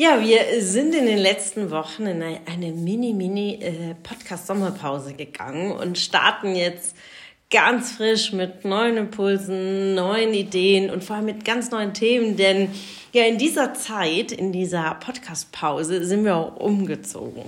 Äh, ja, wir sind in den letzten Wochen in eine Mini-Mini-Podcast-Sommerpause gegangen und starten jetzt ganz frisch mit neuen Impulsen, neuen Ideen und vor allem mit ganz neuen Themen, denn ja, in dieser Zeit, in dieser Podcast-Pause sind wir auch umgezogen.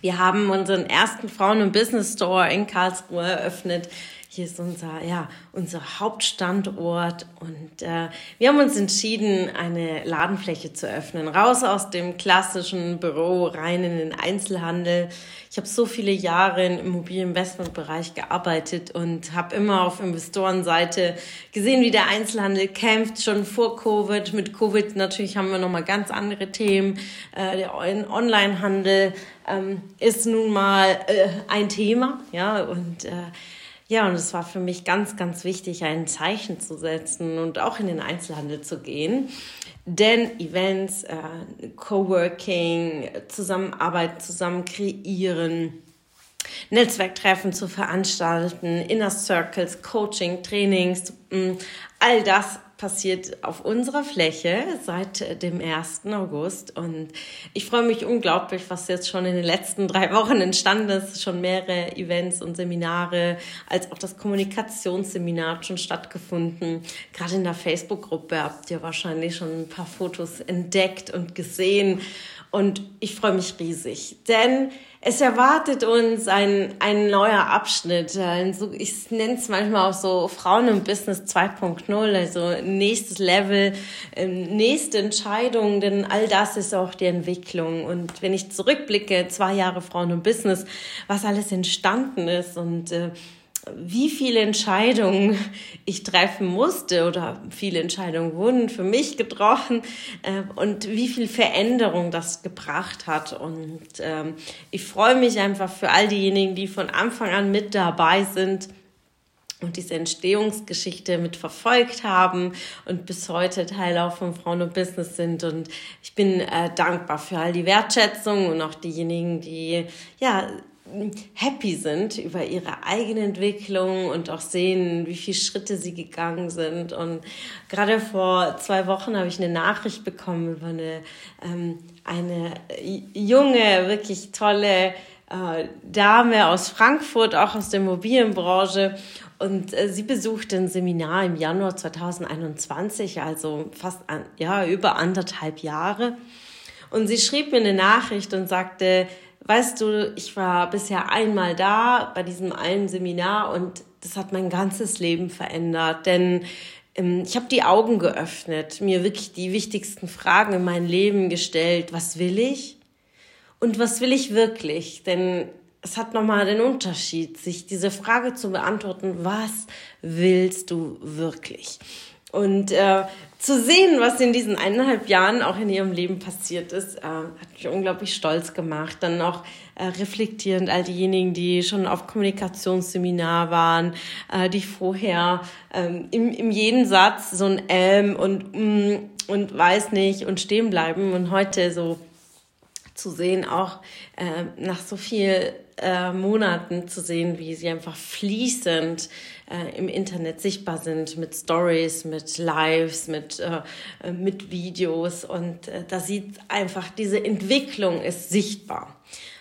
Wir haben unseren ersten Frauen- und Business Store in Karlsruhe eröffnet. Hier ist unser, ja, unser Hauptstandort und äh, wir haben uns entschieden, eine Ladenfläche zu öffnen. Raus aus dem klassischen Büro, rein in den Einzelhandel. Ich habe so viele Jahre im Immobilieninvestmentbereich gearbeitet und habe immer auf Investorenseite gesehen, wie der Einzelhandel kämpft, schon vor Covid. Mit Covid natürlich haben wir nochmal ganz andere Themen. Äh, der Onlinehandel ähm, ist nun mal äh, ein Thema, ja, und äh, ja, und es war für mich ganz, ganz wichtig, ein Zeichen zu setzen und auch in den Einzelhandel zu gehen. Denn Events, äh, Coworking, Zusammenarbeit, zusammen kreieren, Netzwerktreffen zu veranstalten, Inner Circles, Coaching, Trainings, all das passiert auf unserer Fläche seit dem 1. August. Und ich freue mich unglaublich, was jetzt schon in den letzten drei Wochen entstanden ist. Schon mehrere Events und Seminare, als auch das Kommunikationsseminar hat schon stattgefunden. Gerade in der Facebook-Gruppe habt ihr wahrscheinlich schon ein paar Fotos entdeckt und gesehen. Und ich freue mich riesig, denn es erwartet uns ein, ein neuer Abschnitt. Ich nenne es manchmal auch so Frauen im Business 2.0, also nächstes Level, ähm, nächste Entscheidung, denn all das ist auch die Entwicklung. Und wenn ich zurückblicke, zwei Jahre Frauen im Business, was alles entstanden ist und äh, wie viele Entscheidungen ich treffen musste oder viele Entscheidungen wurden für mich getroffen äh, und wie viel Veränderung das gebracht hat. Und ähm, ich freue mich einfach für all diejenigen, die von Anfang an mit dabei sind und diese Entstehungsgeschichte mit verfolgt haben und bis heute Teil auch von Frauen und Business sind. Und ich bin äh, dankbar für all die Wertschätzung und auch diejenigen, die ja happy sind über ihre eigene Entwicklung und auch sehen, wie viele Schritte sie gegangen sind. Und gerade vor zwei Wochen habe ich eine Nachricht bekommen über eine, ähm, eine junge, wirklich tolle äh, Dame aus Frankfurt, auch aus der Immobilienbranche. Und äh, sie besuchte ein Seminar im Januar 2021, also fast ja, über anderthalb Jahre. Und sie schrieb mir eine Nachricht und sagte, weißt du, ich war bisher einmal da bei diesem einen Seminar und das hat mein ganzes Leben verändert, denn ähm, ich habe die Augen geöffnet, mir wirklich die wichtigsten Fragen in mein Leben gestellt. Was will ich? Und was will ich wirklich? Denn es hat nochmal den Unterschied, sich diese Frage zu beantworten, was willst du wirklich? Und äh, zu sehen, was in diesen eineinhalb Jahren auch in ihrem Leben passiert ist, äh, hat mich unglaublich stolz gemacht. Dann auch äh, reflektierend all diejenigen, die schon auf Kommunikationsseminar waren, äh, die vorher ähm, im, im jeden Satz so ein Ähm und mm, und weiß nicht und stehen bleiben und heute so zu sehen, auch äh, nach so viel äh, Monaten zu sehen, wie sie einfach fließend äh, im Internet sichtbar sind mit Stories, mit Lives, mit, äh, mit Videos und äh, da sieht einfach, diese Entwicklung ist sichtbar.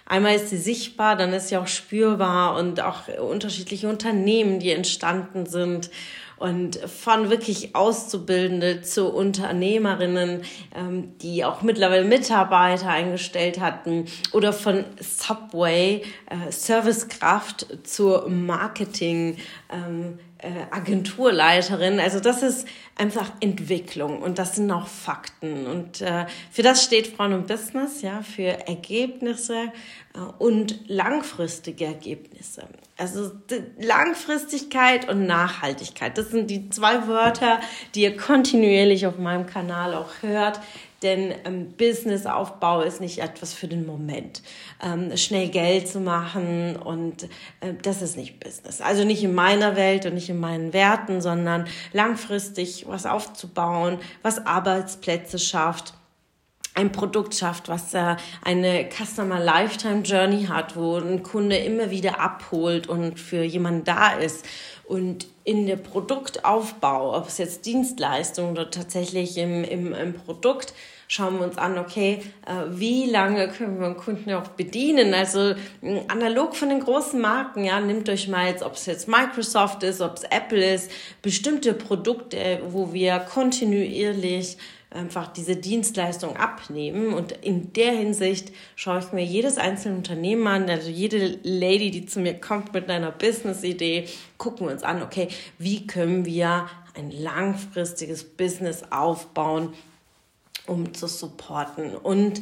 Einmal ist sie sichtbar, dann ist sie auch spürbar und auch unterschiedliche Unternehmen, die entstanden sind und von wirklich Auszubildende zu Unternehmerinnen, ähm, die auch mittlerweile Mitarbeiter eingestellt hatten oder von Subway äh, Servicekraft zur Marketing ähm, äh, Agenturleiterin. Also das ist einfach Entwicklung und das sind auch Fakten. Und äh, für das steht Frauen und Business, ja, für Ergebnisse äh, und langfristige Ergebnisse. Also Langfristigkeit und Nachhaltigkeit, das sind die zwei Wörter, die ihr kontinuierlich auf meinem Kanal auch hört. Denn ähm, Businessaufbau ist nicht etwas für den Moment. Ähm, schnell Geld zu machen und äh, das ist nicht Business. Also nicht in meiner Welt und nicht in meinen Werten, sondern langfristig was aufzubauen, was Arbeitsplätze schafft ein Produkt schafft, was äh, eine Customer Lifetime Journey hat, wo ein Kunde immer wieder abholt und für jemanden da ist. Und in der Produktaufbau, ob es jetzt Dienstleistung oder tatsächlich im, im, im Produkt, schauen wir uns an, okay, äh, wie lange können wir einen Kunden auch bedienen? Also analog von den großen Marken, ja, nimmt euch mal jetzt, ob es jetzt Microsoft ist, ob es Apple ist, bestimmte Produkte, wo wir kontinuierlich einfach diese Dienstleistung abnehmen. Und in der Hinsicht schaue ich mir jedes einzelne Unternehmen an, also jede Lady, die zu mir kommt mit einer Business-Idee, gucken wir uns an, okay, wie können wir ein langfristiges Business aufbauen, um zu supporten. Und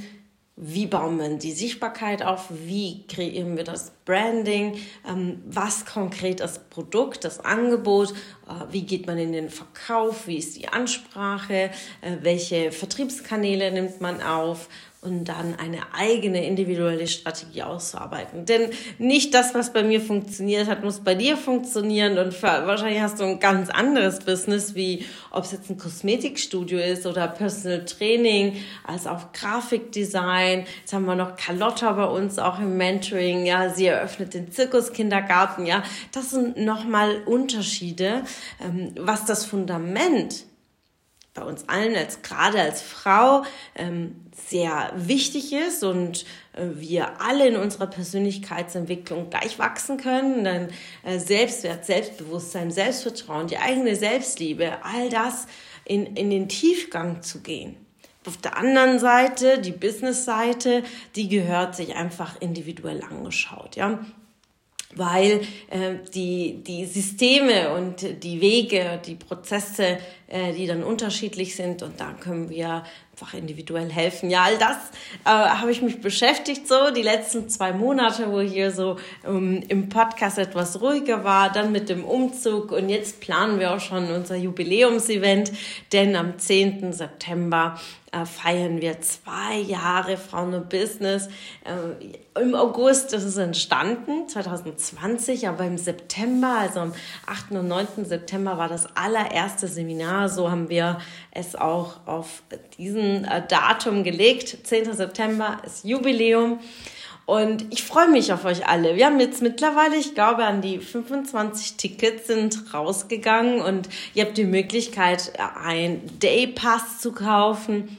wie bauen wir die Sichtbarkeit auf, wie kreieren wir das Branding, ähm, was konkret das Produkt, das Angebot, äh, wie geht man in den Verkauf, wie ist die Ansprache, äh, welche Vertriebskanäle nimmt man auf, und dann eine eigene individuelle Strategie auszuarbeiten. Denn nicht das, was bei mir funktioniert hat, muss bei dir funktionieren und wahrscheinlich hast du ein ganz anderes Business, wie ob es jetzt ein Kosmetikstudio ist oder Personal Training, als auch Grafikdesign. Jetzt haben wir noch Carlotta bei uns auch im Mentoring, ja, sie eröffnet den Zirkuskindergarten, ja. Das sind nochmal Unterschiede, ähm, was das Fundament bei uns allen als gerade als Frau ähm, sehr wichtig ist und äh, wir alle in unserer Persönlichkeitsentwicklung gleich wachsen können, dann äh, Selbstwert, Selbstbewusstsein, Selbstvertrauen, die eigene Selbstliebe, all das in, in den Tiefgang zu gehen. Auf der anderen Seite, die Business-Seite, die gehört sich einfach individuell angeschaut. Ja? Weil äh, die, die Systeme und die Wege, die Prozesse, äh, die dann unterschiedlich sind und da können wir einfach individuell helfen. Ja, all das äh, habe ich mich beschäftigt so die letzten zwei Monate, wo hier so ähm, im Podcast etwas ruhiger war, dann mit dem Umzug und jetzt planen wir auch schon unser Jubiläumsevent, denn am 10. September äh, feiern wir zwei Jahre Frauen und Business. Äh, Im August ist es entstanden, 2020, aber im September, also am 8. und 9. September war das allererste Seminar. So haben wir es auch auf diesen äh, Datum gelegt. 10. September ist Jubiläum. Und ich freue mich auf euch alle. Wir haben jetzt mittlerweile, ich glaube, an die 25 Tickets sind rausgegangen und ihr habt die Möglichkeit, ein Day Pass zu kaufen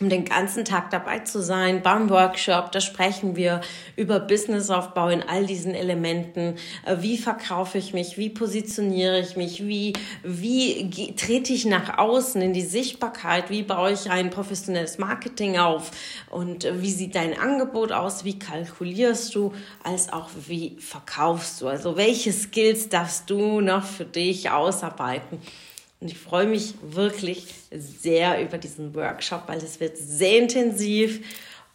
um den ganzen Tag dabei zu sein beim Workshop. Da sprechen wir über Businessaufbau in all diesen Elementen. Äh, wie verkaufe ich mich? Wie positioniere ich mich? Wie, wie trete ich nach außen in die Sichtbarkeit? Wie baue ich ein professionelles Marketing auf? Und äh, wie sieht dein Angebot aus? Wie kalkulierst du? Als auch wie verkaufst du? Also welche Skills darfst du noch für dich ausarbeiten? Und ich freue mich wirklich sehr über diesen Workshop, weil es wird sehr intensiv.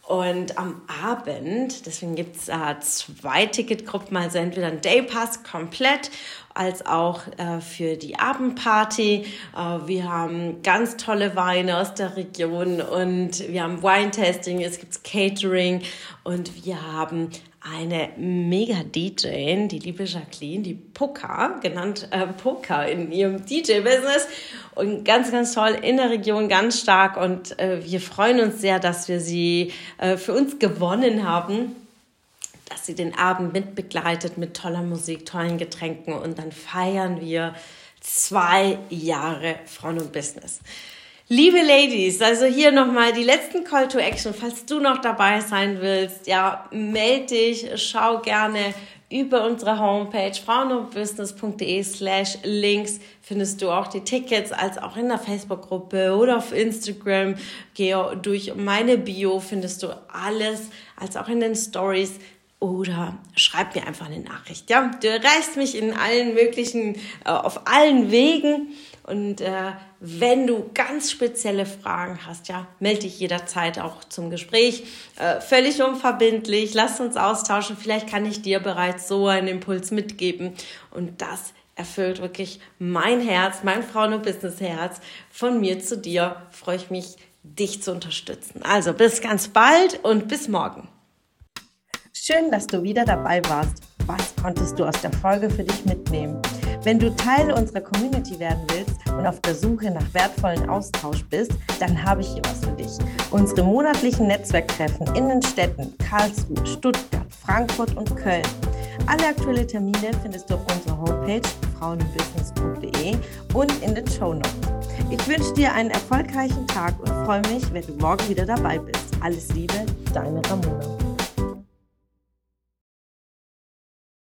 Und am Abend, deswegen gibt es äh, zwei Ticketgruppen, also entweder ein Daypass komplett, als auch äh, für die Abendparty. Äh, wir haben ganz tolle Weine aus der Region und wir haben Wine-Tasting, es gibt Catering und wir haben eine mega DJ, die liebe Jacqueline, die Poker, genannt äh, Poker in ihrem DJ-Business und ganz, ganz toll in der Region, ganz stark. Und äh, wir freuen uns sehr, dass wir sie äh, für uns gewonnen haben dass sie den Abend mitbegleitet mit toller Musik, tollen Getränken. Und dann feiern wir zwei Jahre Frauen und Business. Liebe Ladies, also hier nochmal die letzten Call to Action. Falls du noch dabei sein willst, ja, melde dich, schau gerne über unsere Homepage frauenundbusiness.de slash links findest du auch die Tickets, als auch in der Facebook-Gruppe oder auf Instagram. Geh durch meine Bio findest du alles, als auch in den Stories oder schreib mir einfach eine Nachricht. Ja, du erreichst mich in allen möglichen, äh, auf allen Wegen. Und äh, wenn du ganz spezielle Fragen hast, ja, melde dich jederzeit auch zum Gespräch. Äh, völlig unverbindlich. Lass uns austauschen. Vielleicht kann ich dir bereits so einen Impuls mitgeben. Und das erfüllt wirklich mein Herz, mein Frauen- und Business-Herz. Von mir zu dir freue ich mich, dich zu unterstützen. Also bis ganz bald und bis morgen. Schön, dass du wieder dabei warst. Was konntest du aus der Folge für dich mitnehmen? Wenn du Teil unserer Community werden willst und auf der Suche nach wertvollen Austausch bist, dann habe ich hier was für dich. Unsere monatlichen Netzwerktreffen in den Städten Karlsruhe, Stuttgart, Frankfurt und Köln. Alle aktuellen Termine findest du auf unserer Homepage frauenbusiness.de und in den Show Notes. Ich wünsche dir einen erfolgreichen Tag und freue mich, wenn du morgen wieder dabei bist. Alles Liebe, deine Ramona.